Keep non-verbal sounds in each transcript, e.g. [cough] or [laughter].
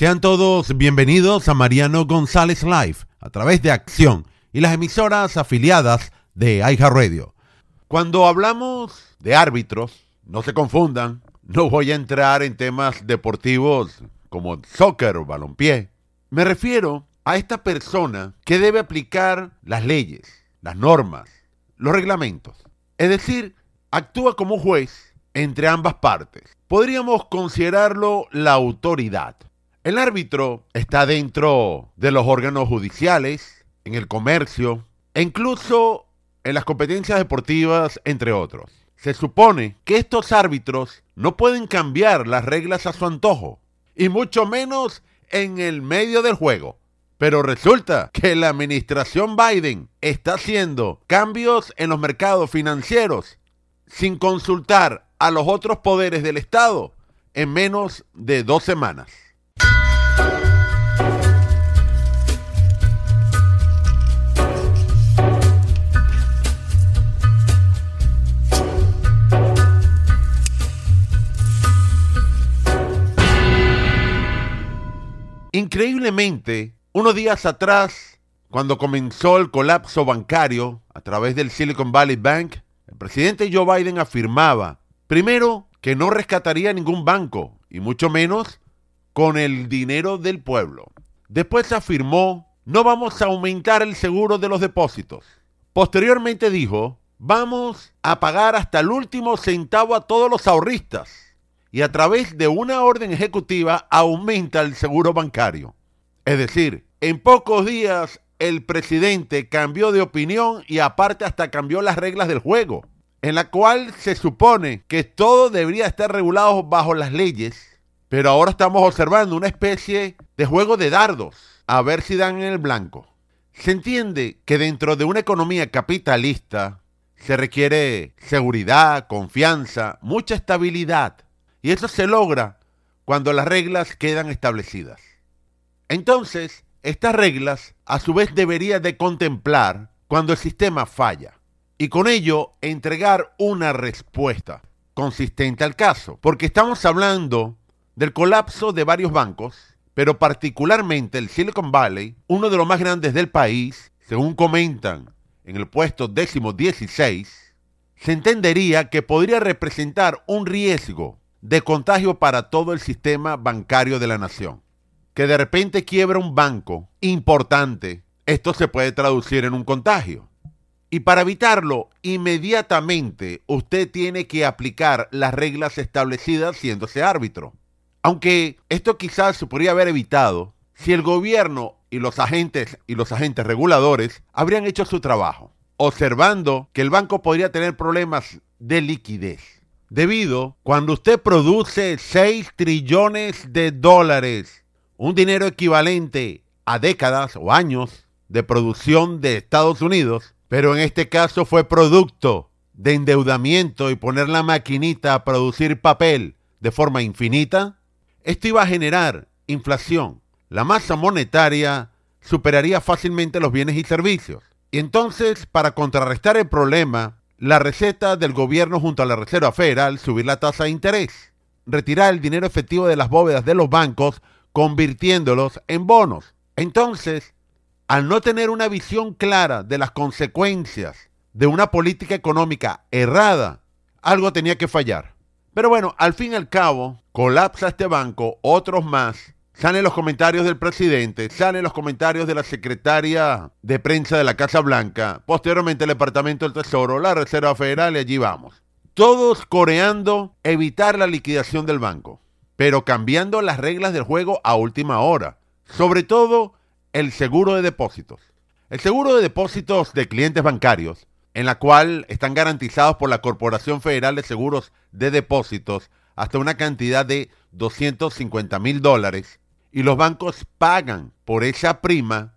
Sean todos bienvenidos a Mariano González Live a través de Acción y las emisoras afiliadas de Radio. Cuando hablamos de árbitros, no se confundan, no voy a entrar en temas deportivos como soccer o balompié. Me refiero a esta persona que debe aplicar las leyes, las normas, los reglamentos. Es decir, actúa como juez entre ambas partes. Podríamos considerarlo la autoridad. El árbitro está dentro de los órganos judiciales, en el comercio e incluso en las competencias deportivas, entre otros. Se supone que estos árbitros no pueden cambiar las reglas a su antojo, y mucho menos en el medio del juego. Pero resulta que la administración Biden está haciendo cambios en los mercados financieros sin consultar a los otros poderes del Estado en menos de dos semanas. Increíblemente, unos días atrás, cuando comenzó el colapso bancario a través del Silicon Valley Bank, el presidente Joe Biden afirmaba, primero, que no rescataría ningún banco, y mucho menos con el dinero del pueblo. Después afirmó, no vamos a aumentar el seguro de los depósitos. Posteriormente dijo, vamos a pagar hasta el último centavo a todos los ahorristas y a través de una orden ejecutiva aumenta el seguro bancario. Es decir, en pocos días el presidente cambió de opinión y aparte hasta cambió las reglas del juego, en la cual se supone que todo debería estar regulado bajo las leyes, pero ahora estamos observando una especie de juego de dardos, a ver si dan en el blanco. Se entiende que dentro de una economía capitalista se requiere seguridad, confianza, mucha estabilidad y eso se logra cuando las reglas quedan establecidas. Entonces, estas reglas a su vez debería de contemplar cuando el sistema falla y con ello entregar una respuesta consistente al caso, porque estamos hablando del colapso de varios bancos, pero particularmente el Silicon Valley, uno de los más grandes del país, según comentan en el puesto décimo 16, se entendería que podría representar un riesgo de contagio para todo el sistema bancario de la nación. Que de repente quiebra un banco importante, esto se puede traducir en un contagio. Y para evitarlo, inmediatamente usted tiene que aplicar las reglas establecidas siéndose árbitro. Aunque esto quizás se podría haber evitado si el gobierno y los agentes y los agentes reguladores habrían hecho su trabajo, observando que el banco podría tener problemas de liquidez debido cuando usted produce 6 trillones de dólares, un dinero equivalente a décadas o años de producción de Estados Unidos, pero en este caso fue producto de endeudamiento y poner la maquinita a producir papel de forma infinita, esto iba a generar inflación. La masa monetaria superaría fácilmente los bienes y servicios. Y entonces, para contrarrestar el problema, la receta del gobierno junto a la Reserva Federal subir la tasa de interés, retirar el dinero efectivo de las bóvedas de los bancos convirtiéndolos en bonos. Entonces, al no tener una visión clara de las consecuencias de una política económica errada, algo tenía que fallar. Pero bueno, al fin y al cabo, colapsa este banco, otros más, Salen los comentarios del presidente, salen los comentarios de la secretaria de prensa de la Casa Blanca, posteriormente el Departamento del Tesoro, la Reserva Federal y allí vamos. Todos coreando evitar la liquidación del banco, pero cambiando las reglas del juego a última hora. Sobre todo el seguro de depósitos. El seguro de depósitos de clientes bancarios, en la cual están garantizados por la Corporación Federal de Seguros de Depósitos hasta una cantidad de 250 mil dólares, y los bancos pagan por esa prima,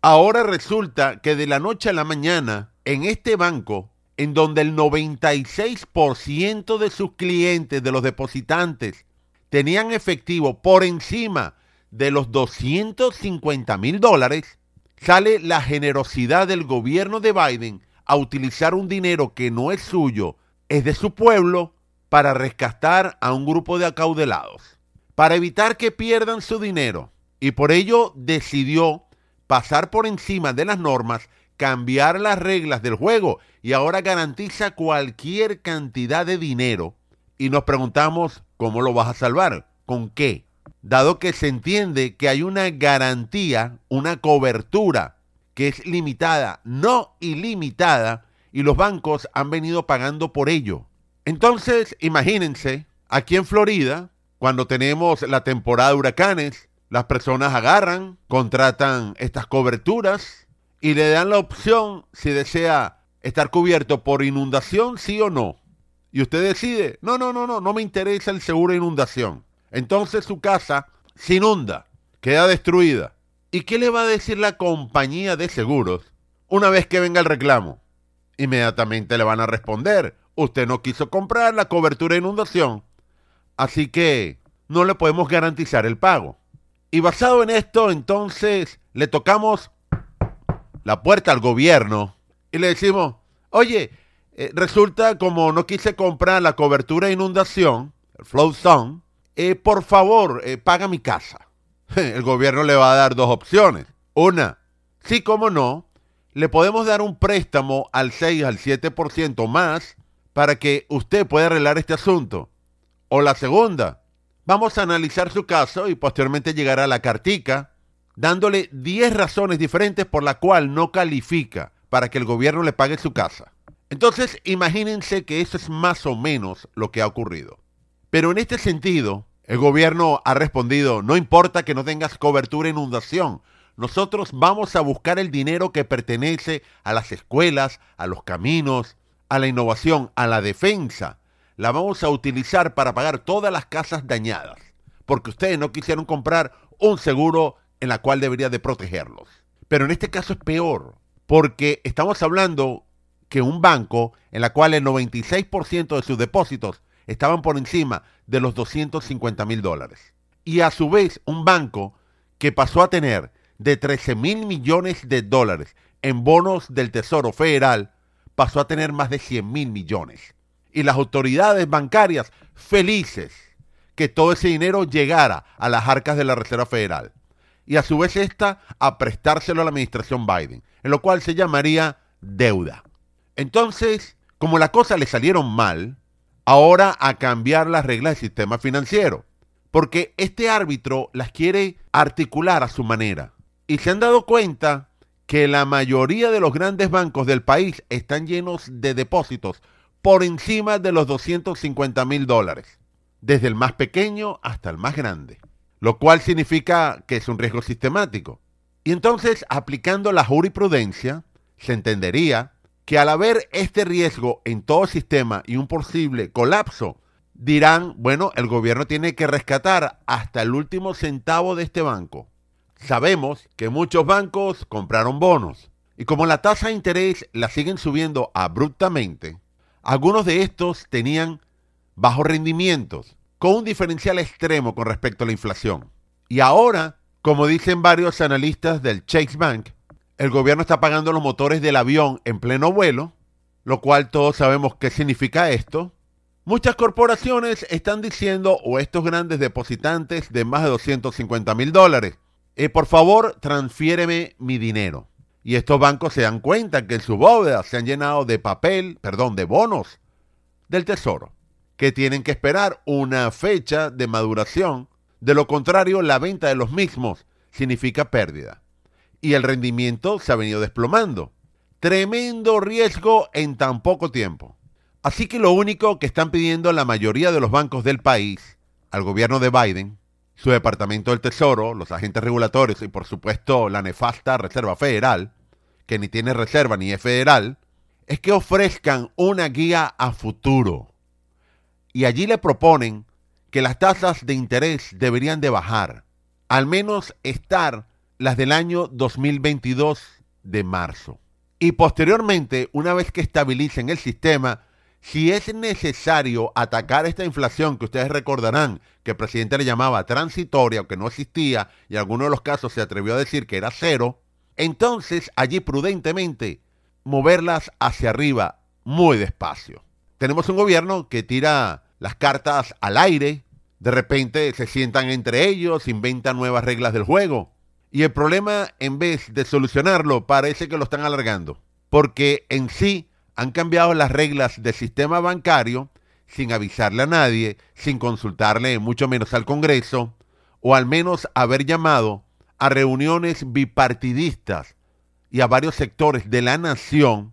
ahora resulta que de la noche a la mañana, en este banco, en donde el 96% de sus clientes, de los depositantes, tenían efectivo por encima de los 250 mil dólares, sale la generosidad del gobierno de Biden a utilizar un dinero que no es suyo, es de su pueblo, para rescatar a un grupo de acaudelados para evitar que pierdan su dinero. Y por ello decidió pasar por encima de las normas, cambiar las reglas del juego y ahora garantiza cualquier cantidad de dinero. Y nos preguntamos cómo lo vas a salvar, con qué, dado que se entiende que hay una garantía, una cobertura que es limitada, no ilimitada, y los bancos han venido pagando por ello. Entonces, imagínense, aquí en Florida, cuando tenemos la temporada de huracanes, las personas agarran, contratan estas coberturas y le dan la opción si desea estar cubierto por inundación, sí o no. Y usted decide, no, no, no, no, no me interesa el seguro de inundación. Entonces su casa se inunda, queda destruida. ¿Y qué le va a decir la compañía de seguros una vez que venga el reclamo? Inmediatamente le van a responder, usted no quiso comprar la cobertura de inundación, así que no le podemos garantizar el pago. Y basado en esto, entonces le tocamos la puerta al gobierno y le decimos, oye, eh, resulta como no quise comprar la cobertura de inundación, el flow zone, eh, por favor, eh, paga mi casa. [laughs] El gobierno le va a dar dos opciones. Una, sí como no, le podemos dar un préstamo al 6 al 7% más para que usted pueda arreglar este asunto. O la segunda, Vamos a analizar su caso y posteriormente llegará la cartica dándole 10 razones diferentes por la cual no califica para que el gobierno le pague su casa. Entonces, imagínense que eso es más o menos lo que ha ocurrido. Pero en este sentido, el gobierno ha respondido, no importa que no tengas cobertura e inundación, nosotros vamos a buscar el dinero que pertenece a las escuelas, a los caminos, a la innovación, a la defensa, la vamos a utilizar para pagar todas las casas dañadas, porque ustedes no quisieron comprar un seguro en la cual debería de protegerlos. Pero en este caso es peor, porque estamos hablando que un banco en la cual el 96% de sus depósitos estaban por encima de los 250 mil dólares. Y a su vez un banco que pasó a tener de 13 mil millones de dólares en bonos del Tesoro Federal, pasó a tener más de 100 mil millones y las autoridades bancarias felices que todo ese dinero llegara a las arcas de la Reserva Federal y a su vez esta a prestárselo a la administración Biden, en lo cual se llamaría deuda. Entonces, como las cosas le salieron mal, ahora a cambiar las reglas del sistema financiero, porque este árbitro las quiere articular a su manera. Y se han dado cuenta que la mayoría de los grandes bancos del país están llenos de depósitos por encima de los 250 mil dólares, desde el más pequeño hasta el más grande, lo cual significa que es un riesgo sistemático. Y entonces, aplicando la jurisprudencia, se entendería que al haber este riesgo en todo el sistema y un posible colapso, dirán, bueno, el gobierno tiene que rescatar hasta el último centavo de este banco. Sabemos que muchos bancos compraron bonos y como la tasa de interés la siguen subiendo abruptamente, algunos de estos tenían bajos rendimientos, con un diferencial extremo con respecto a la inflación. Y ahora, como dicen varios analistas del Chase Bank, el gobierno está pagando los motores del avión en pleno vuelo, lo cual todos sabemos qué significa esto. Muchas corporaciones están diciendo, o estos grandes depositantes de más de 250 mil dólares, eh, por favor, transfiéreme mi dinero. Y estos bancos se dan cuenta que en su bóveda se han llenado de papel, perdón, de bonos del tesoro, que tienen que esperar una fecha de maduración. De lo contrario, la venta de los mismos significa pérdida. Y el rendimiento se ha venido desplomando. Tremendo riesgo en tan poco tiempo. Así que lo único que están pidiendo la mayoría de los bancos del país al gobierno de Biden su Departamento del Tesoro, los agentes regulatorios y por supuesto la nefasta Reserva Federal, que ni tiene reserva ni es federal, es que ofrezcan una guía a futuro. Y allí le proponen que las tasas de interés deberían de bajar, al menos estar las del año 2022 de marzo. Y posteriormente, una vez que estabilicen el sistema, si es necesario atacar esta inflación que ustedes recordarán que el presidente le llamaba transitoria o que no existía y en algunos de los casos se atrevió a decir que era cero, entonces allí prudentemente moverlas hacia arriba muy despacio. Tenemos un gobierno que tira las cartas al aire De repente se sientan entre ellos, inventan nuevas reglas del juego. Y el problema, en vez de solucionarlo, parece que lo están alargando. Porque en sí han cambiado las reglas del sistema bancario sin avisarle a nadie, sin consultarle mucho menos al Congreso, o al menos haber llamado a reuniones bipartidistas y a varios sectores de la nación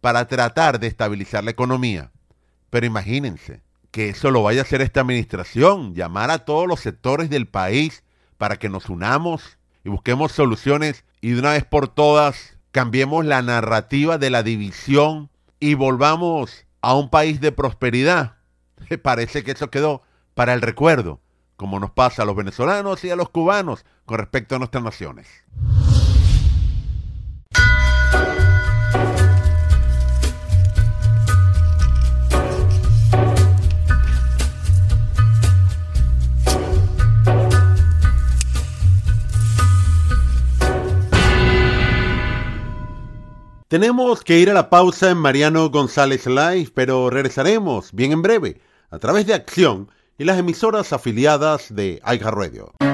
para tratar de estabilizar la economía. Pero imagínense que eso lo vaya a hacer esta administración, llamar a todos los sectores del país para que nos unamos y busquemos soluciones y de una vez por todas cambiemos la narrativa de la división y volvamos a un país de prosperidad. [laughs] Parece que eso quedó para el recuerdo, como nos pasa a los venezolanos y a los cubanos con respecto a nuestras naciones. Tenemos que ir a la pausa en Mariano González Live, pero regresaremos bien en breve a través de Acción y las emisoras afiliadas de iHeartRadio. Radio.